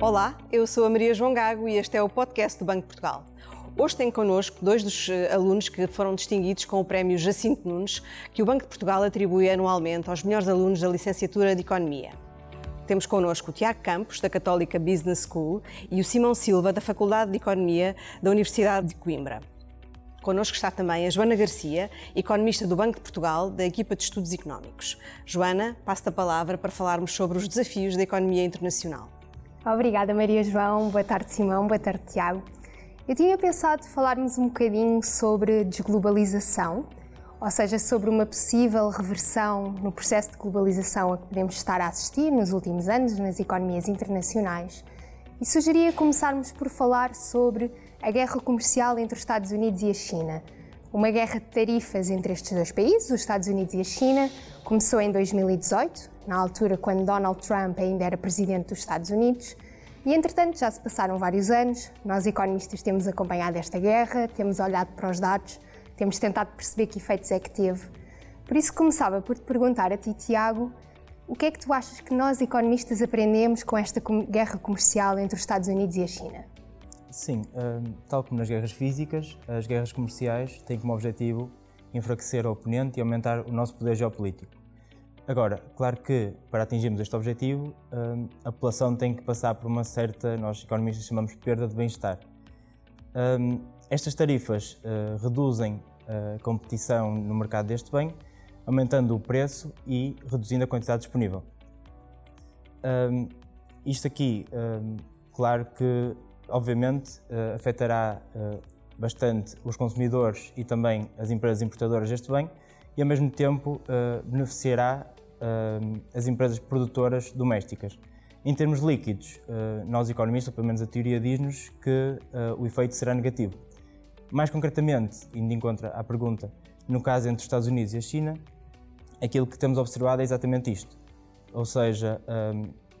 Olá, eu sou a Maria João Gago e este é o podcast do Banco de Portugal. Hoje tem connosco dois dos eh, alunos que foram distinguidos com o prémio Jacinto Nunes, que o Banco de Portugal atribui anualmente aos melhores alunos da licenciatura de Economia. Temos connosco o Tiago Campos, da Católica Business School, e o Simão Silva, da Faculdade de Economia da Universidade de Coimbra. Connosco está também a Joana Garcia, economista do Banco de Portugal, da equipa de Estudos Económicos. Joana, passo-te a palavra para falarmos sobre os desafios da economia internacional. Obrigada, Maria João. Boa tarde, Simão. Boa tarde, Tiago. Eu tinha pensado falarmos um bocadinho sobre desglobalização, ou seja, sobre uma possível reversão no processo de globalização a que podemos estar a assistir nos últimos anos nas economias internacionais. E sugeria começarmos por falar sobre a guerra comercial entre os Estados Unidos e a China. Uma guerra de tarifas entre estes dois países, os Estados Unidos e a China, começou em 2018, na altura quando Donald Trump ainda era presidente dos Estados Unidos. E entretanto já se passaram vários anos, nós economistas temos acompanhado esta guerra, temos olhado para os dados, temos tentado perceber que efeitos é que teve. Por isso começava por te perguntar a ti, Tiago, o que é que tu achas que nós economistas aprendemos com esta guerra comercial entre os Estados Unidos e a China? Sim, hum, tal como nas guerras físicas, as guerras comerciais têm como objetivo enfraquecer o oponente e aumentar o nosso poder geopolítico. Agora, claro que para atingirmos este objetivo, hum, a população tem que passar por uma certa, nós economistas chamamos de perda de bem-estar. Hum, estas tarifas uh, reduzem a competição no mercado deste bem, aumentando o preço e reduzindo a quantidade disponível. isto aqui, claro que obviamente, uh, afetará uh, bastante os consumidores e também as empresas importadoras deste bem e, ao mesmo tempo, uh, beneficiará as empresas produtoras domésticas. Em termos líquidos, nós economistas, pelo menos a teoria diz-nos que o efeito será negativo. Mais concretamente, indo em contra à pergunta, no caso entre os Estados Unidos e a China, aquilo que temos observado é exatamente isto. Ou seja,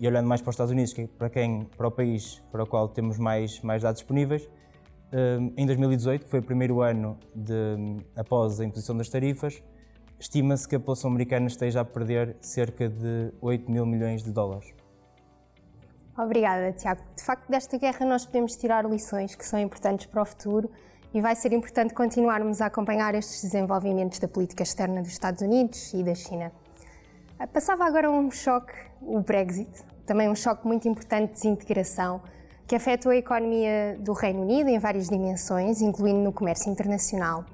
e olhando mais para os Estados Unidos, que é para quem, para o país para o qual temos mais, mais dados disponíveis, hum, em 2018, que foi o primeiro ano de, após a imposição das tarifas, estima-se que a população americana esteja a perder cerca de 8 mil milhões de dólares. Obrigada, Tiago. De facto, desta guerra nós podemos tirar lições que são importantes para o futuro e vai ser importante continuarmos a acompanhar estes desenvolvimentos da política externa dos Estados Unidos e da China. Passava agora um choque, o Brexit, também um choque muito importante de desintegração, que afetou a economia do Reino Unido em várias dimensões, incluindo no comércio internacional.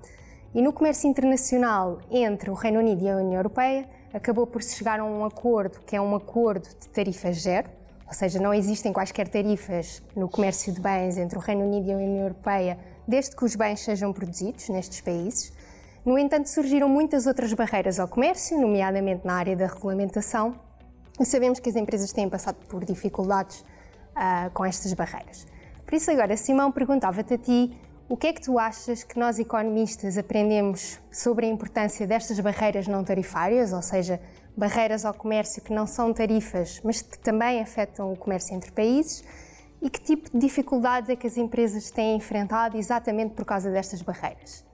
E no comércio internacional entre o Reino Unido e a União Europeia, acabou por se chegar a um acordo que é um acordo de tarifas zero, ou seja, não existem quaisquer tarifas no comércio de bens entre o Reino Unido e a União Europeia, desde que os bens sejam produzidos nestes países. No entanto, surgiram muitas outras barreiras ao comércio, nomeadamente na área da regulamentação, e sabemos que as empresas têm passado por dificuldades uh, com estas barreiras. Por isso, agora, Simão, perguntava-te a ti o que é que tu achas que nós economistas aprendemos sobre a importância destas barreiras não tarifárias, ou seja, barreiras ao comércio que não são tarifas, mas que também afetam o comércio entre países, e que tipo de dificuldades é que as empresas têm enfrentado exatamente por causa destas barreiras?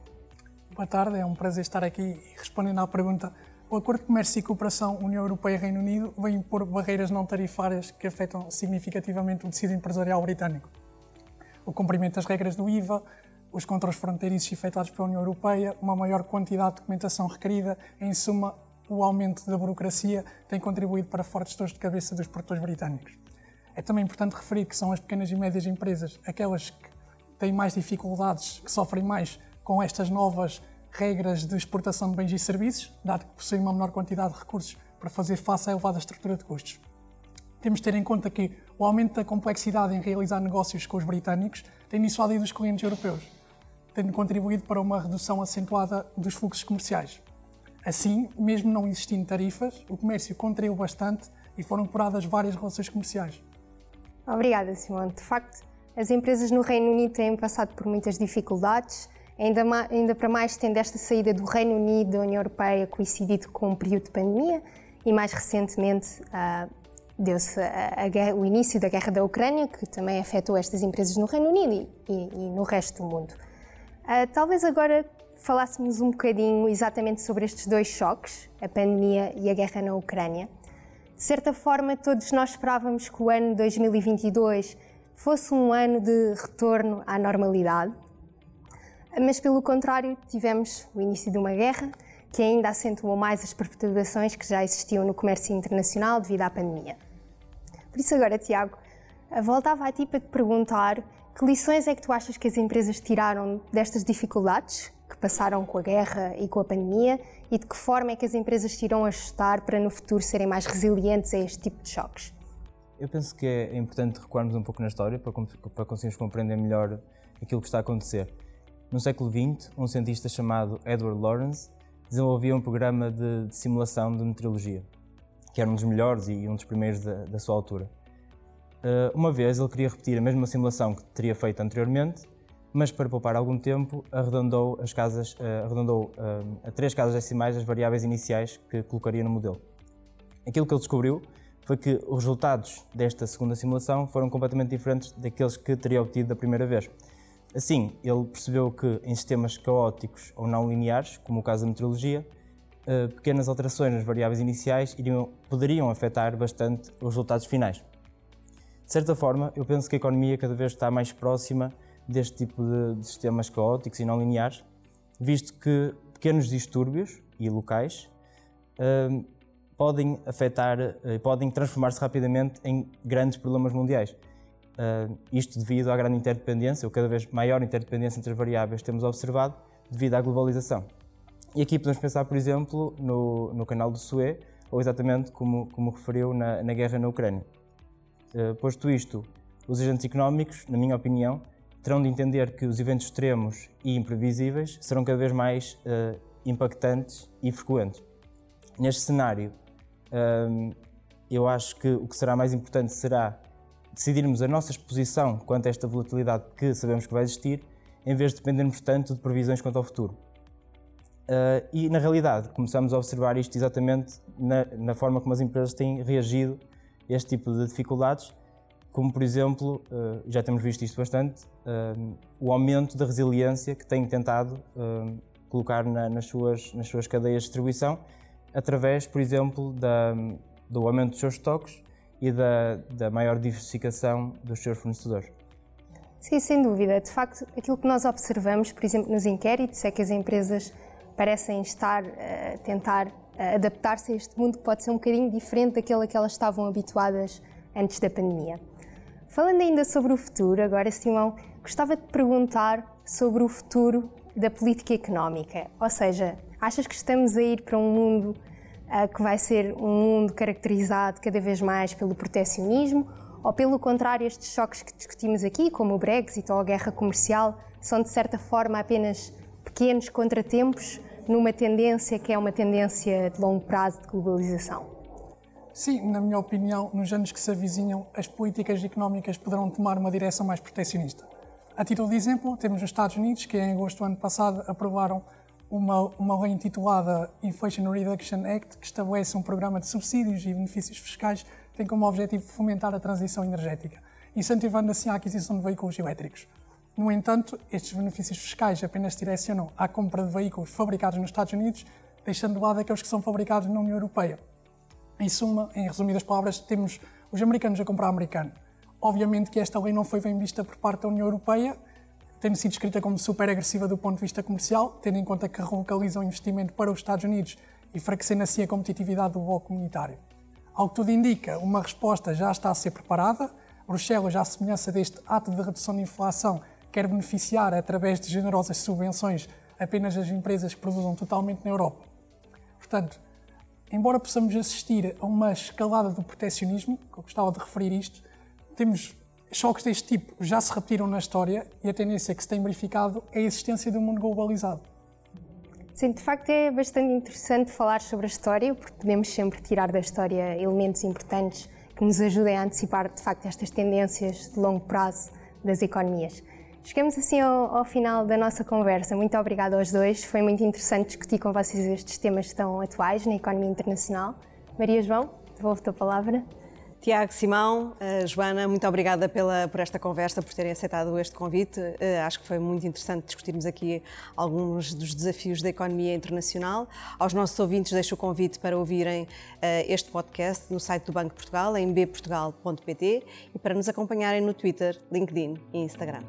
Boa tarde, é um prazer estar aqui respondendo à pergunta. O Acordo de Comércio e Cooperação União Europeia-Reino Unido vem impor barreiras não tarifárias que afetam significativamente o tecido empresarial britânico. O cumprimento das regras do IVA, os controles fronteiriços efetuados pela União Europeia, uma maior quantidade de documentação requerida, em suma, o aumento da burocracia tem contribuído para fortes dores de cabeça dos produtores britânicos. É também importante referir que são as pequenas e médias empresas aquelas que têm mais dificuldades, que sofrem mais com estas novas regras de exportação de bens e serviços, dado que possuem uma menor quantidade de recursos para fazer face à elevada estrutura de custos. Temos de ter em conta que o aumento da complexidade em realizar negócios com os britânicos tem dissuadido os clientes europeus, tendo contribuído para uma redução acentuada dos fluxos comerciais. Assim, mesmo não existindo tarifas, o comércio contraiu bastante e foram curadas várias relações comerciais. Obrigada, Simone. De facto, as empresas no Reino Unido têm passado por muitas dificuldades Ainda, ainda para mais, tendo esta saída do Reino Unido da União Europeia coincidido com um período de pandemia e, mais recentemente, uh, deu-se o início da guerra da Ucrânia, que também afetou estas empresas no Reino Unido e, e, no resto do mundo. Uh, talvez agora falássemos um bocadinho exatamente sobre estes dois choques, a pandemia e a guerra na Ucrânia. De certa forma, todos nós esperávamos que o ano 2022 fosse um ano de retorno à normalidade, mas pelo contrário, tivemos o início de uma guerra que ainda acentuou mais as perturbações que já existiam no comércio internacional devido à pandemia. Por isso, agora, Tiago, voltava a ti para te perguntar que lições é que tu achas que as empresas tiraram destas dificuldades que passaram com a guerra e com a pandemia e de que forma é que as empresas se irão ajustar para no futuro serem mais resilientes a este tipo de choques? Eu penso que é importante recuarmos um pouco na história para, para conseguirmos compreender melhor aquilo que está a acontecer. No século XX, um cientista chamado Edward Lorenz desenvolvia um programa de, de simulação de meteorologia, que era um dos melhores e um dos primeiros da, da sua altura. Uh, uma vez ele queria repetir a mesma simulação que teria feito anteriormente, mas para poupar algum tempo arredondou as casas, uh, arredondou uh, a três casas decimais as variáveis iniciais que colocaria no modelo. Aquilo que ele descobriu foi que os resultados desta segunda simulação foram completamente diferentes daqueles que teria obtido da primeira vez. Assim, ele percebeu que em sistemas caóticos ou não lineares, como o caso da meteorologia, eh, pequenas alterações nas variáveis iniciais iriam, poderiam afetar bastante os resultados finais. De certa forma, eu penso que a economia cada vez está mais próxima deste tipo de, de sistemas caóticos e não lineares, visto que pequenos distúrbios e locais uh, podem afetar, uh, podem transformar-se rapidamente em grandes problemas mundiais. Uh, isto devido à grande interdependência, ou cada vez maior interdependência entre as variáveis que temos observado devido à globalização. E aqui podemos pensar, por exemplo, no, no canal do Suez, ou exatamente como, como referiu na, na guerra na Ucrânia. Uh, posto isto, os agentes económicos, na minha opinião, terão de entender que os eventos extremos e imprevisíveis serão cada vez mais uh, impactantes e frequentes. Neste cenário, eu acho que o que será mais importante será decidirmos a nossa exposição quanto a esta volatilidade que sabemos que vai existir, em vez de dependermos tanto de previsões quanto ao futuro. Uh, e, na realidade, começamos a observar isto exatamente na, na, forma como as empresas têm reagido a este tipo de dificuldades, como, por exemplo, uh, já temos visto isto bastante, uh, o aumento da resiliência que têm tentado colocar na, nas, suas, nas suas cadeias de distribuição, através, por exemplo, da, do aumento dos seus estoques e da, da maior diversificação dos seus fornecedores. Sim, sem dúvida. De facto, aquilo que nós observamos, por exemplo, nos inquéritos, é que as empresas parecem estar a tentar adaptar-se a este mundo que pode ser um bocadinho diferente daquele a que elas estavam habituadas antes da pandemia. Falando ainda sobre o futuro, agora, Simão, gostava de perguntar sobre o futuro da política económica. Ou seja, achas que estamos a ir para um mundo que vai ser um mundo caracterizado cada vez mais pelo proteccionismo, ou pelo contrário, estes choques que discutimos aqui, como o Brexit ou a guerra comercial, são de certa forma apenas pequenos contratempos numa tendência que é uma tendência de longo prazo de globalização? Sim, na minha opinião, nos anos que se avizinham, as políticas económicas poderão tomar uma direção mais proteccionista. A título de exemplo, temos os Estados Unidos, que em agosto do ano passado aprovaram uma, uma lei intitulada Inflation Reduction Act, que estabelece um programa de subsídios e benefícios fiscais tem como objetivo fomentar a transição energética, incentivando assim a aquisição de veículos elétricos. No entanto, estes benefícios fiscais apenas direcionam à compra de veículos fabricados nos Estados Unidos, deixando de lado aqueles que são fabricados na União Europeia. Em suma, em resumidas palavras, temos os americanos a comprar americano. Obviamente que esta lei não foi bem vista por parte da União Europeia, tendo sido escrita como super agressiva do ponto de vista comercial, tendo em conta que relocaliza o investimento para os Estados Unidos e enfraquecendo assim a competitividade do bloco comunitário. Ao que tudo indica, uma resposta já está a ser preparada. Bruxelas, à semelhança deste ato de redução de inflação, quer beneficiar através de generosas subvenções apenas as empresas que produzam totalmente na Europa. Portanto, embora possamos assistir a uma escalada do proteccionismo, que eu gostava de referir isto, temos choques deste tipo já se repetiram na história e a tendência que se tem verificado é a existência de um mundo globalizado. Sim, de facto é bastante interessante falar sobre a história, porque podemos sempre tirar da história elementos importantes que nos ajudem a antecipar, de facto, estas tendências de longo prazo das economias. Chegamos assim ao, ao final da nossa conversa. Muito obrigada aos dois. Foi muito interessante discutir com vocês estes temas tão atuais na economia internacional. Maria João, devolvo-te a palavra. Tiago, Simão, uh, Joana, muito obrigada pela, por esta conversa, por terem aceitado este convite. Uh, acho que foi muito interessante discutirmos aqui alguns dos desafios da economia internacional. Aos nossos ouvintes, deixo o convite para ouvirem uh, este podcast no site do Banco de Portugal, em bportugal.pt, e para nos acompanharem no Twitter, LinkedIn e Instagram.